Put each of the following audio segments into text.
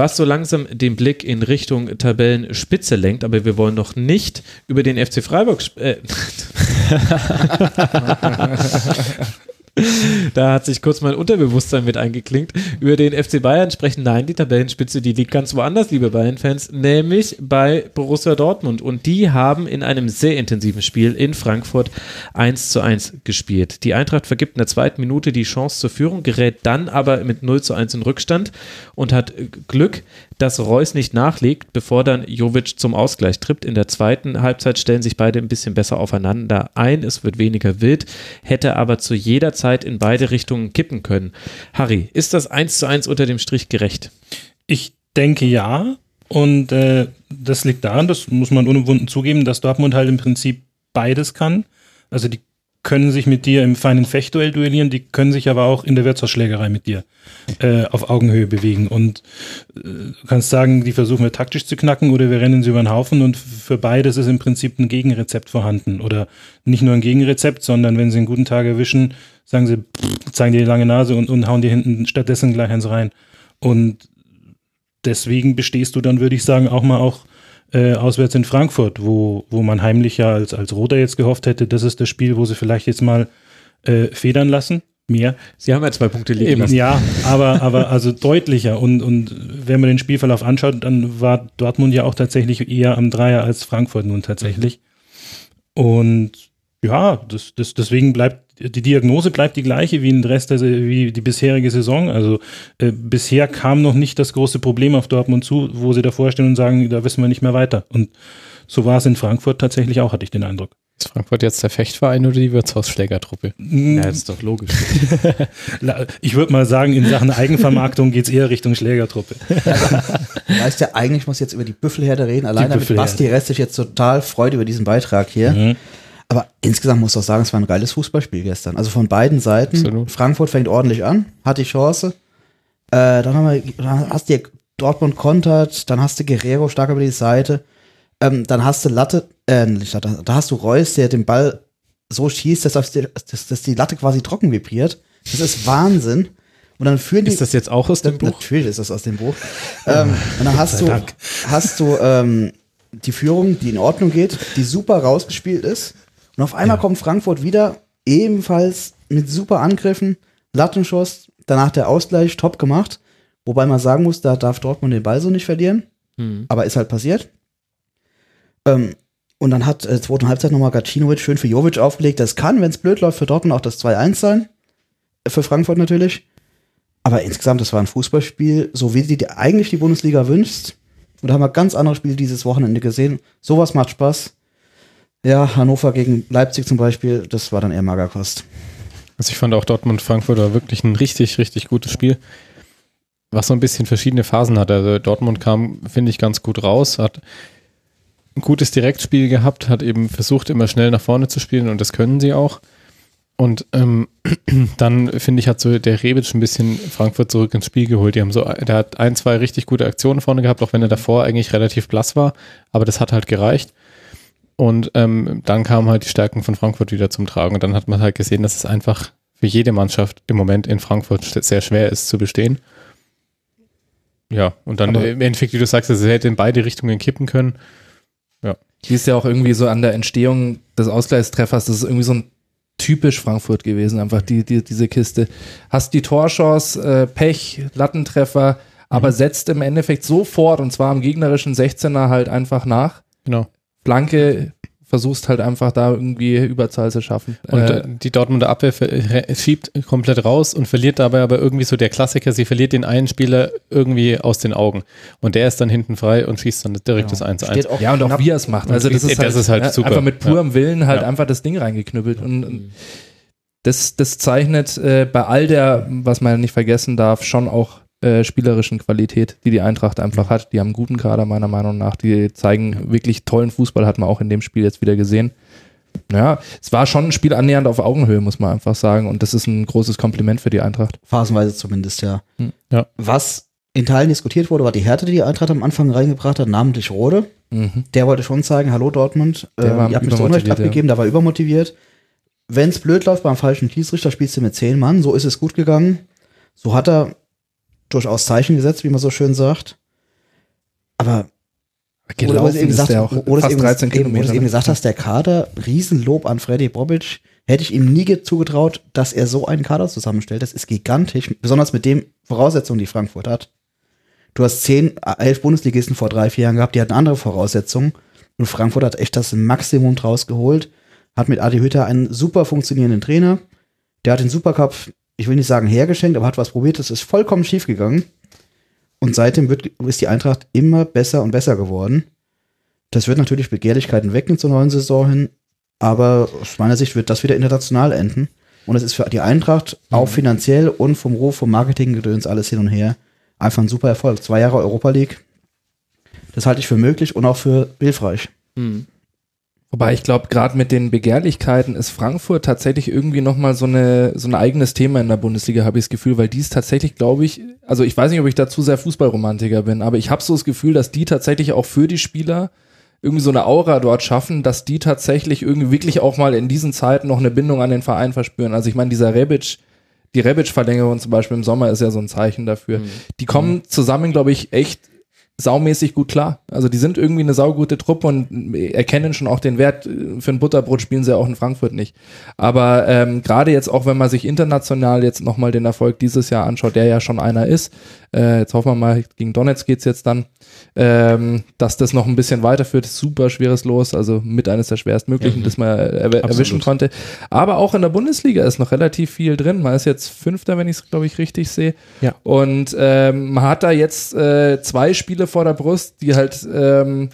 Was so langsam den Blick in Richtung Tabellenspitze lenkt, aber wir wollen noch nicht über den FC Freiburg. sp- Äh, da hat sich kurz mein Unterbewusstsein mit eingeklinkt. Über den FC Bayern sprechen. Nein, die Tabellenspitze, die liegt ganz woanders, liebe Bayern-Fans, nämlich bei Borussia Dortmund. Und die haben in einem sehr intensiven Spiel in Frankfurt 1 zu 1 gespielt. Die Eintracht vergibt in der zweiten Minute die Chance zur Führung, gerät dann aber mit 0 zu 1 in Rückstand und hat Glück, dass Reus nicht nachlegt, bevor dann Jovic zum Ausgleich trippt. In der zweiten Halbzeit stellen sich beide ein bisschen besser aufeinander ein. Es wird weniger wild, hätte aber zu jeder Zeit in beide Richtungen kippen können. Harry, ist das 1 zu 1 unter dem Strich gerecht? Ich denke ja. Und äh, das liegt daran, das muss man unumwunden zugeben, dass Dortmund halt im Prinzip beides kann. Also die können sich mit dir im feinen Fechtduell duellieren, die können sich aber auch in der Wirtshausschlägerei mit dir äh, auf Augenhöhe bewegen. Und äh, du kannst sagen, die versuchen wir taktisch zu knacken oder wir rennen sie über den Haufen und für beides ist im Prinzip ein Gegenrezept vorhanden. Oder nicht nur ein Gegenrezept, sondern wenn sie einen guten Tag erwischen, sagen sie, zeigen dir die lange Nase und, und hauen dir hinten stattdessen gleich eins rein. Und deswegen bestehst du dann, würde ich sagen, auch mal auch äh, auswärts in Frankfurt, wo, wo man heimlich ja als, als Roter jetzt gehofft hätte, das ist das Spiel, wo sie vielleicht jetzt mal äh, federn lassen. Mehr. Sie haben ja zwei Punkte liegen Eben, lassen. ja, aber, aber also deutlicher. Und, und wenn man den Spielverlauf anschaut, dann war Dortmund ja auch tatsächlich eher am Dreier als Frankfurt nun tatsächlich. Und ja, das, das, deswegen bleibt die Diagnose bleibt die gleiche wie, in der Rest der, wie die bisherige Saison. Also äh, bisher kam noch nicht das große Problem auf Dortmund zu, wo sie davor stehen und sagen, da wissen wir nicht mehr weiter. Und so war es in Frankfurt tatsächlich auch, hatte ich den Eindruck. Ist Frankfurt jetzt der Fechtverein oder die Wirtshausschlägertruppe? Ja, das ist doch logisch. Ich würde mal sagen, in Sachen Eigenvermarktung geht's eher Richtung Schlägertruppe. Weißt ja, eigentlich muss jetzt über die Büffelherde reden. Allein damit Büffelherde. Basti Rest sich jetzt total freut über diesen Beitrag hier. Mhm. Aber insgesamt muss ich doch sagen, es war ein geiles Fußballspiel gestern. Also von beiden Seiten. Absolut. Frankfurt fängt ordentlich an, hat die Chance. Äh, dann, haben wir, dann hast du Dortmund kontert, dann hast du Guerrero stark über die Seite. Ähm, dann hast du Latte, äh, nicht Latte, da hast du Reus, der den Ball so schießt, dass, dass, dass die Latte quasi trocken vibriert. Das ist Wahnsinn. Und dann führen die. Ist das jetzt auch aus dem Buch? Natürlich ist das aus dem Buch. ähm, und dann hast du, hast du ähm, die Führung, die in Ordnung geht, die super rausgespielt ist. Und auf einmal kommt Frankfurt wieder, ebenfalls mit super Angriffen, Lattenschuss, danach der Ausgleich, top gemacht. Wobei man sagen muss, da darf Dortmund den Ball so nicht verlieren. Aber ist halt passiert. Ähm, und dann hat äh, zweiten Halbzeit nochmal Gacinovic schön für Jovic aufgelegt. Das kann, wenn es blöd läuft, für Dortmund auch das 2-1 sein. Äh, Für Frankfurt natürlich. Aber insgesamt, das war ein Fußballspiel, so wie die, die eigentlich die Bundesliga wünscht. Und da haben wir ganz andere Spiele dieses Wochenende gesehen. Sowas macht Spaß. Ja, Hannover gegen Leipzig zum Beispiel, das war dann eher Magerkost. Also ich fand auch Dortmund-Frankfurt war wirklich ein richtig, richtig gutes Spiel, was so ein bisschen verschiedene Phasen hat. Also Dortmund kam, finde ich, ganz gut raus, hat ein gutes Direktspiel gehabt, hat eben versucht, immer schnell nach vorne zu spielen und das können sie auch. Und ähm, dann, finde ich, hat so der Rebic ein bisschen Frankfurt zurück ins Spiel geholt. Die haben so, der hat ein, zwei richtig gute Aktionen vorne gehabt, auch wenn er davor eigentlich relativ blass war, aber das hat halt gereicht. Und ähm, dann kamen halt die Stärken von Frankfurt wieder zum Tragen. Und dann hat man halt gesehen, dass es einfach für jede Mannschaft im Moment in Frankfurt sehr schwer ist zu bestehen. Ja, und dann Aber- im Endeffekt, wie du sagst, es hätte in beide Richtungen kippen können. Die ist ja auch irgendwie so an der Entstehung des Ausgleichstreffers, das ist irgendwie so ein typisch Frankfurt gewesen, einfach die, die, diese Kiste. Hast die Torchance, äh, Pech, Lattentreffer, aber setzt im Endeffekt sofort und zwar am gegnerischen 16er halt einfach nach. Genau. Flanke, versuchst halt einfach da irgendwie Überzahl zu schaffen. Und Äh, die Dortmunder Abwehr schiebt komplett raus und verliert dabei aber irgendwie so der Klassiker, sie verliert den einen Spieler irgendwie aus den Augen. Und der ist dann hinten frei und schießt dann direkt das 1-1. Steht auch ja, und auch wie er es macht. Also das Das ist halt, ist halt ja, super. einfach mit purem Willen halt Ja. einfach das Ding reingeknüppelt. Und, und das, das zeichnet äh, bei all der, was man nicht vergessen darf, schon auch äh, spielerischen Qualität, die die Eintracht einfach hat. Die haben einen guten Kader meiner Meinung nach. Die zeigen wirklich tollen Fußball, hat man auch in dem Spiel jetzt wieder gesehen. Ja, es war schon ein Spiel annähernd auf Augenhöhe, muss man einfach sagen. Und das ist ein großes Kompliment für die Eintracht. Phasenweise zumindest, ja. Hm. Ja. Was in Teilen diskutiert wurde, war die Härte, die die Eintracht am Anfang reingebracht hat, namentlich Rode. Mhm. Der wollte schon zeigen, hallo Dortmund, Der äh, ihr habt mich zu Unrecht übermotiviert, ja. abgegeben, der war übermotiviert. Wenn es blöd läuft beim falschen Schiedsrichter, spielst du mit zehn Mann, so ist es gut gegangen. So hat er durchaus Zeichen gesetzt, wie man so schön sagt. Aber oder eben gesagt, fast eben, 13 eben, gesagt hast, der Kader, Riesenlob an Freddy Bobic, hätte ich ihm nie ge- zugetraut, dass er so einen Kader zusammenstellt. Das ist gigantisch, besonders mit den Voraussetzungen, die Frankfurt hat. Du hast zehn, elf Bundesligisten vor drei, vier Jahren gehabt, die hatten andere Voraussetzungen. Und Frankfurt hat echt das Maximum draus geholt. Hat mit Adi Hütter einen super funktionierenden Trainer. Der hat den Supercup, ich will nicht sagen hergeschenkt, aber hat was probiert. Das ist vollkommen schief gegangen. Und seitdem wird, ist die Eintracht immer besser und besser geworden. Das wird natürlich Begehrlichkeiten wecken zur neuen Saison hin. Aber aus meiner Sicht wird das wieder international enden. Und es ist für die Eintracht auch finanziell und vom Ruf, vom Marketinggedöns alles hin und her einfach ein super Erfolg. Zwei Jahre Europa League. Das halte ich für möglich und auch für hilfreich. Wobei ich glaube, gerade mit den Begehrlichkeiten ist Frankfurt tatsächlich irgendwie nochmal so, eine, so ein eigenes Thema in der Bundesliga, habe ich das Gefühl, weil die ist tatsächlich, glaube ich, also ich weiß nicht, ob ich dazu sehr Fußballromantiker bin, aber ich habe so das Gefühl, dass die tatsächlich auch für die Spieler irgendwie so eine Aura dort schaffen, dass die tatsächlich irgendwie wirklich auch mal in diesen Zeiten noch eine Bindung an den Verein verspüren. Also ich meine, dieser Rebic, die Rebic-Verlängerung zum Beispiel im Sommer ist ja so ein Zeichen dafür. Die kommen zusammen, glaube ich, echt saumäßig gut klar. Also die sind irgendwie eine saugute Truppe und erkennen schon auch den Wert. Für ein Butterbrot spielen sie auch in Frankfurt nicht. Aber ähm, gerade jetzt auch, wenn man sich international jetzt nochmal den Erfolg dieses Jahr anschaut, der ja schon einer ist, äh, jetzt hoffen wir mal, gegen Donetsk geht's jetzt dann, ähm, dass das noch ein bisschen weiterführt. Super schweres Los, also mit eines der schwerstmöglichen, das man er erwischen konnte. Aber auch in der Bundesliga ist noch relativ viel drin. Man ist jetzt Fünfter, wenn ich es, glaube ich, richtig sehe. Ja. Und ähm, man hat da jetzt äh, zwei Spiele vor der Brust, die halt, ähm,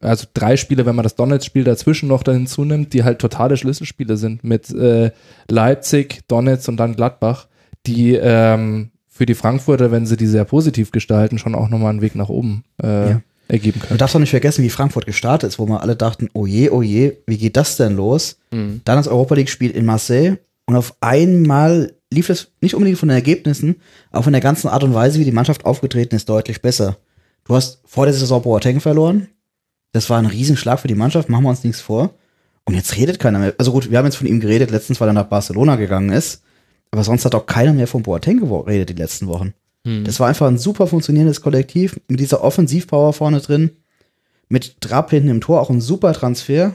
also drei Spiele, wenn man das Donetsk-Spiel dazwischen noch da hinzunimmt, die halt totale Schlüsselspiele sind mit äh, Leipzig, Donetsk und dann Gladbach, die ähm, für die Frankfurter, wenn sie die sehr positiv gestalten, schon auch nochmal einen Weg nach oben äh, Ja. ergeben Du können. darfst auch nicht vergessen, wie Frankfurt gestartet ist, wo wir alle dachten, oh je, oh je, wie geht das denn los? Mhm. Dann das Europa League-Spiel in Marseille und auf einmal lief es nicht unbedingt von den Ergebnissen, aber von der ganzen Art und Weise, wie die Mannschaft aufgetreten ist, deutlich besser. Du hast vor der Saison Boateng verloren. Das war ein Riesenschlag für die Mannschaft, machen wir uns nichts vor. Und jetzt redet keiner mehr. Also gut, wir haben jetzt von ihm geredet, letztens, weil er nach Barcelona gegangen ist. Aber sonst hat auch keiner mehr von Boateng geredet die letzten Wochen. Das war einfach ein super funktionierendes Kollektiv mit dieser Offensivpower vorne drin. Mit Trapp hinten im Tor auch ein super Transfer.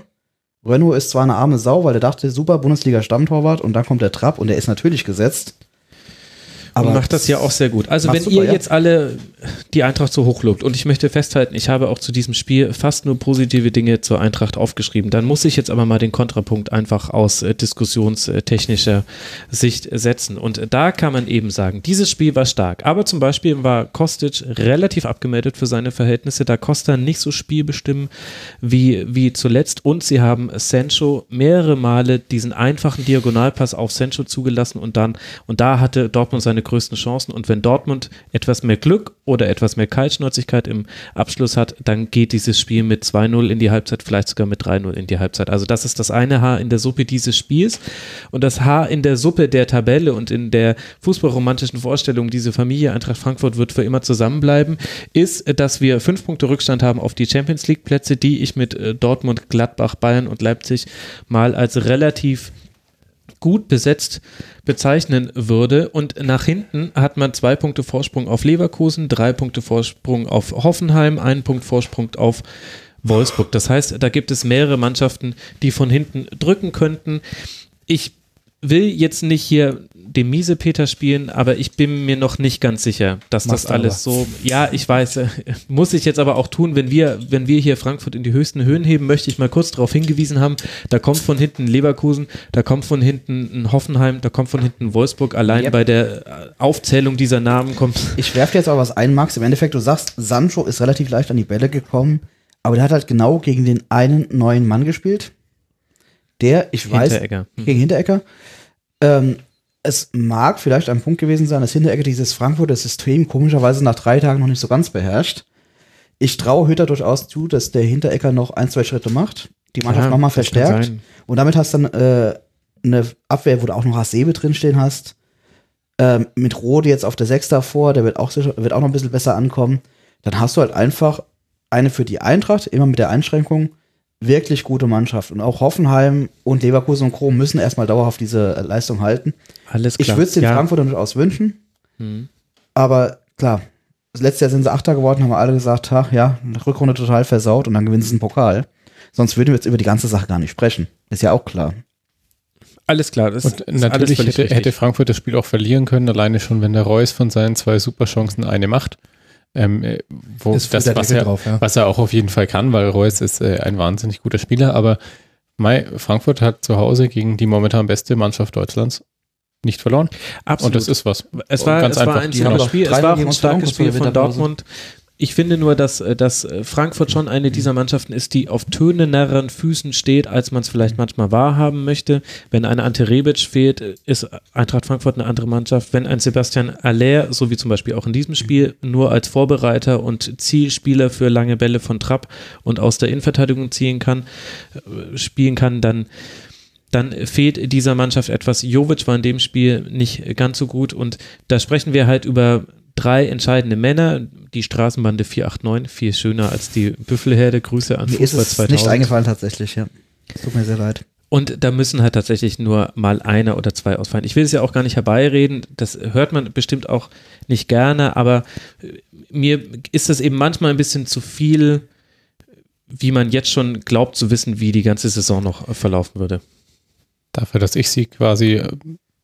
Renault ist zwar eine arme Sau, weil er dachte, super Bundesliga-Stammtorwart und dann kommt der Trapp und der ist natürlich gesetzt. Aber macht das ja auch sehr gut. Also wenn super, ihr ja. jetzt alle die Eintracht so hoch lobt und ich möchte festhalten, ich habe auch zu diesem Spiel fast nur positive Dinge zur Eintracht aufgeschrieben, dann muss ich jetzt aber mal den Kontrapunkt einfach aus äh, diskussionstechnischer Sicht setzen. Und da kann man eben sagen, dieses Spiel war stark, aber zum Beispiel war Kostic relativ abgemeldet für seine Verhältnisse, da Costa nicht so spielbestimmen wie, wie zuletzt. Und sie haben Sancho mehrere Male diesen einfachen Diagonalpass auf Sancho zugelassen und dann, und da hatte Dortmund seine größten Chancen. Und wenn Dortmund etwas mehr Glück oder etwas mehr Kaltschnäuzigkeit im Abschluss hat, dann geht dieses Spiel mit 2-0 in die Halbzeit, vielleicht sogar mit 3-0 in die Halbzeit. Also das ist das eine Haar in der Suppe dieses Spiels und das Haar in der Suppe der Tabelle und in der fußballromantischen Vorstellung, diese Familie Eintracht Frankfurt wird für immer zusammenbleiben, ist, dass wir fünf Punkte Rückstand haben auf die Champions League Plätze, die ich mit äh, Dortmund, Gladbach, Bayern und Leipzig mal als relativ gut besetzt bezeichnen würde. Und nach hinten hat man zwei Punkte Vorsprung auf Leverkusen, drei Punkte Vorsprung auf Hoffenheim, einen Punkt Vorsprung auf Wolfsburg. Das heißt, da gibt es mehrere Mannschaften, die von hinten drücken könnten. Ich will jetzt nicht hier den Miesepeter spielen, aber ich bin mir noch nicht ganz sicher, dass Machst das alles so, ja, ich weiß, äh, muss ich jetzt aber auch tun, wenn wir, wenn wir hier Frankfurt in die höchsten Höhen heben, möchte ich mal kurz darauf hingewiesen haben, da kommt von hinten Leverkusen, da kommt von hinten ein Hoffenheim, da kommt von hinten Wolfsburg, allein Yep. bei der äh, Aufzählung dieser Namen kommt, Ich werfe dir jetzt auch was ein, Max. Im Endeffekt, du sagst, Sancho ist relativ leicht an die Bälle gekommen, aber der hat halt genau gegen den einen neuen Mann gespielt. Der, ich weiß, Hinteregger. Hm. gegen Hinteregger. Ähm, es mag vielleicht ein Punkt gewesen sein, dass Hinteregger dieses Frankfurter System komischerweise nach drei Tagen noch nicht so ganz beherrscht. Ich traue Hütter durchaus zu, dass der Hinteregger noch ein, zwei Schritte macht, die Mannschaft Ja, nochmal verstärkt. Und damit hast du dann äh, eine Abwehr, wo du auch noch Hasebe drinstehen hast. Ähm, mit Rode jetzt auf der Sechs davor, der wird auch, sicher, wird auch noch ein bisschen besser ankommen. Dann hast du halt einfach eine für die Eintracht, immer mit der Einschränkung, wirklich gute Mannschaft. Und auch Hoffenheim und Leverkusen und Krom müssen erstmal dauerhaft diese äh, Leistung halten. alles Ich klar. würde es den ja. Frankfurtern durchaus wünschen. Hm. Aber klar, das letzte Jahr sind sie Achter geworden, haben wir alle gesagt, ha, ja, eine Rückrunde total versaut und dann gewinnen sie einen Pokal. Sonst würden wir jetzt über die ganze Sache gar nicht sprechen. Ist ja auch klar. Alles klar, das Und ist alles natürlich völlig hätte, hätte Frankfurt das Spiel auch verlieren können, alleine schon, wenn der Reus von seinen zwei Superchancen eine macht. Ähm, äh, wo Ist das, was, er, drauf, ja. was er auch auf jeden Fall kann, weil Reus ist äh, ein wahnsinnig guter Spieler, aber Mai, Frankfurt hat zu Hause gegen die momentan beste Mannschaft Deutschlands nicht verloren. Absolut. Und das ist was. Es war, Ganz es war einfach. ein Die super haben doch Spiel, es war auch ein starkes Spiel von. Dortmund. Ich finde nur, dass, äh, dass äh, Frankfurt schon eine dieser Mannschaften ist, die auf tönenderen Füßen steht, als man es vielleicht manchmal wahrhaben möchte. Wenn ein Ante Rebic fehlt, äh, ist Eintracht Frankfurt eine andere Mannschaft. Wenn ein Sebastian Aller, so wie zum Beispiel auch in diesem Spiel, nur als Vorbereiter und Zielspieler für lange Bälle von Trapp und aus der Innenverteidigung ziehen kann, spielen kann, dann dann fehlt dieser Mannschaft etwas. Jovic war in dem Spiel nicht ganz so gut und da sprechen wir halt über drei entscheidende Männer. Die Straßenbande 489, viel schöner als die Büffelherde. Grüße an Mir ist Fußball es 2000. nicht eingefallen tatsächlich, ja. Tut mir sehr leid. Und da müssen halt tatsächlich nur mal einer oder zwei ausfallen. Ich will es ja auch gar nicht herbeireden, das hört man bestimmt auch nicht gerne, aber äh, mir ist das eben manchmal ein bisschen zu viel, wie man jetzt schon glaubt zu wissen, wie die ganze Saison noch verlaufen würde. Dafür, dass ich sie quasi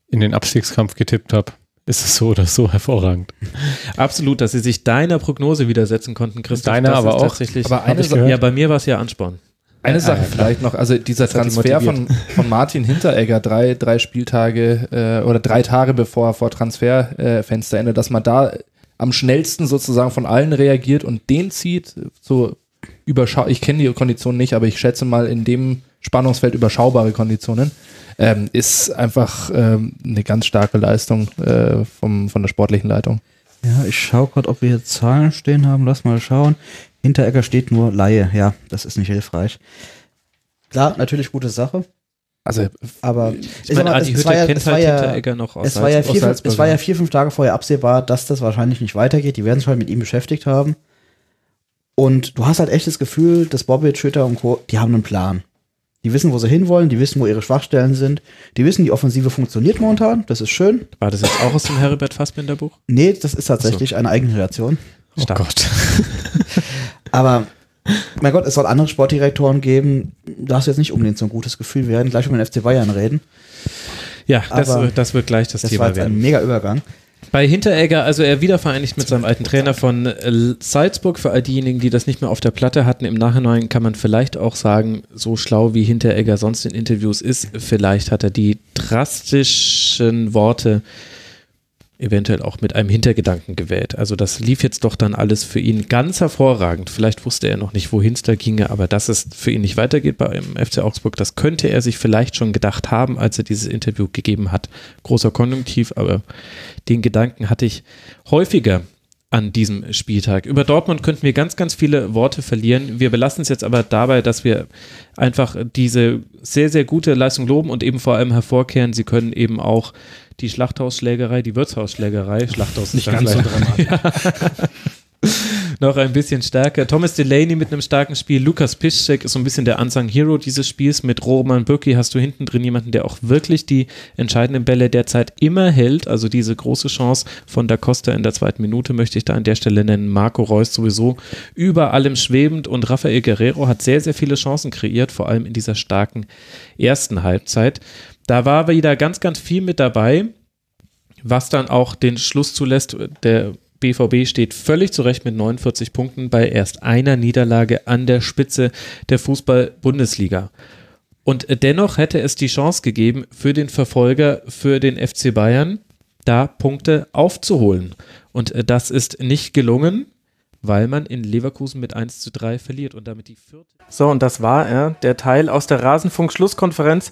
in den Abstiegskampf getippt habe, ist es so oder so hervorragend. Absolut, dass sie sich deiner Prognose widersetzen konnten, Christoph. Deiner das aber ist auch. Tatsächlich, Aber eine Hab ich Sa- gehört. ja, bei mir war es ja Ansporn. Eine Ja, Sache klar. vielleicht noch, also dieser Transfer von, von Martin Hinteregger, drei, drei Spieltage äh, oder drei Tage bevor vor Transferfensterende, äh, Fensterende, dass man da am schnellsten sozusagen von allen reagiert und den zieht, so überschau ich kenne die Konditionen nicht, aber ich schätze mal in dem Spannungsfeld überschaubare Konditionen, ähm, ist einfach ähm, eine ganz starke Leistung äh, vom, von der sportlichen Leitung. Ja, ich schaue gerade, ob wir hier Zahlen stehen haben. Lass mal schauen. Hinteregger steht nur Laie. Ja, das ist nicht hilfreich. Klar, natürlich gute Sache, Also aber Ich meine, Adi es Hütter war ja, kennt halt Hinteregger noch aus es war ja, vier, Salzburg, es war ja. vier, fünf Tage vorher absehbar, dass das wahrscheinlich nicht weitergeht. Die werden sich halt mit ihm beschäftigt haben. Und du hast halt echt das Gefühl, dass Bobic, Hütter und Co., die haben einen Plan. Die wissen, wo sie hinwollen, die wissen, wo ihre Schwachstellen sind. Die wissen, die Offensive funktioniert momentan, das ist schön. War das jetzt auch aus dem Herbert Fassbinder Buch? Nee, das ist tatsächlich eine eigene Kreation. Oh Stark. Gott. Aber, mein Gott, es soll andere Sportdirektoren geben. Da hast du jetzt nicht unbedingt so ein gutes Gefühl. Wir werden gleich über den FC Bayern reden. Ja, das, das wird gleich das, Das war Thema jetzt ein werden. mega Übergang. Bei Hinteregger, also er wieder vereinigt mit seinem alten Trainer von äh, Salzburg. Für all diejenigen, die das nicht mehr auf der Platte hatten, im Nachhinein kann man vielleicht auch sagen, so schlau wie Hinteregger sonst in Interviews ist, vielleicht hat er die drastischen Worte eventuell auch mit einem Hintergedanken gewählt. Also das lief jetzt doch dann alles für ihn ganz hervorragend. Vielleicht wusste er noch nicht, wohin es da ginge, aber dass es für ihn nicht weitergeht beim FC Augsburg, das könnte er sich vielleicht schon gedacht haben, als er dieses Interview gegeben hat. Großer Konjunktiv, aber den Gedanken hatte ich häufiger an diesem Spieltag. Über Dortmund könnten wir ganz, ganz viele Worte verlieren. Wir belassen es jetzt aber dabei, dass wir einfach diese sehr, sehr gute Leistung loben und eben vor allem hervorkehren, sie können eben auch die Schlachthausschlägerei, die Wirtshausschlägerei, Schlachthaus Nicht ganz so dramatisch. noch ein bisschen stärker. Thomas Delaney mit einem starken Spiel. Lukas Piszczek ist so ein bisschen der Unsung Hero dieses Spiels. Mit Roman Bürki hast du hinten drin jemanden, der auch wirklich die entscheidenden Bälle derzeit immer hält. Also diese große Chance von Da Costa in der zweiten Minute möchte ich da an der Stelle nennen. Marco Reus sowieso über allem schwebend und Rafael Guerrero hat sehr, sehr viele Chancen kreiert, vor allem in dieser starken ersten Halbzeit. Da war wieder ganz, ganz viel mit dabei, was dann auch den Schluss zulässt. Der BVB steht völlig zurecht mit 49 Punkten bei erst einer Niederlage an der Spitze der Fußball-Bundesliga. Und dennoch hätte es die Chance gegeben, für den Verfolger, für den FC Bayern, da Punkte aufzuholen. Und das ist nicht gelungen, weil man in Leverkusen mit 1 zu 3 verliert und damit die vierte. So, und das war er, der Teil aus der Rasenfunk-Schlusskonferenz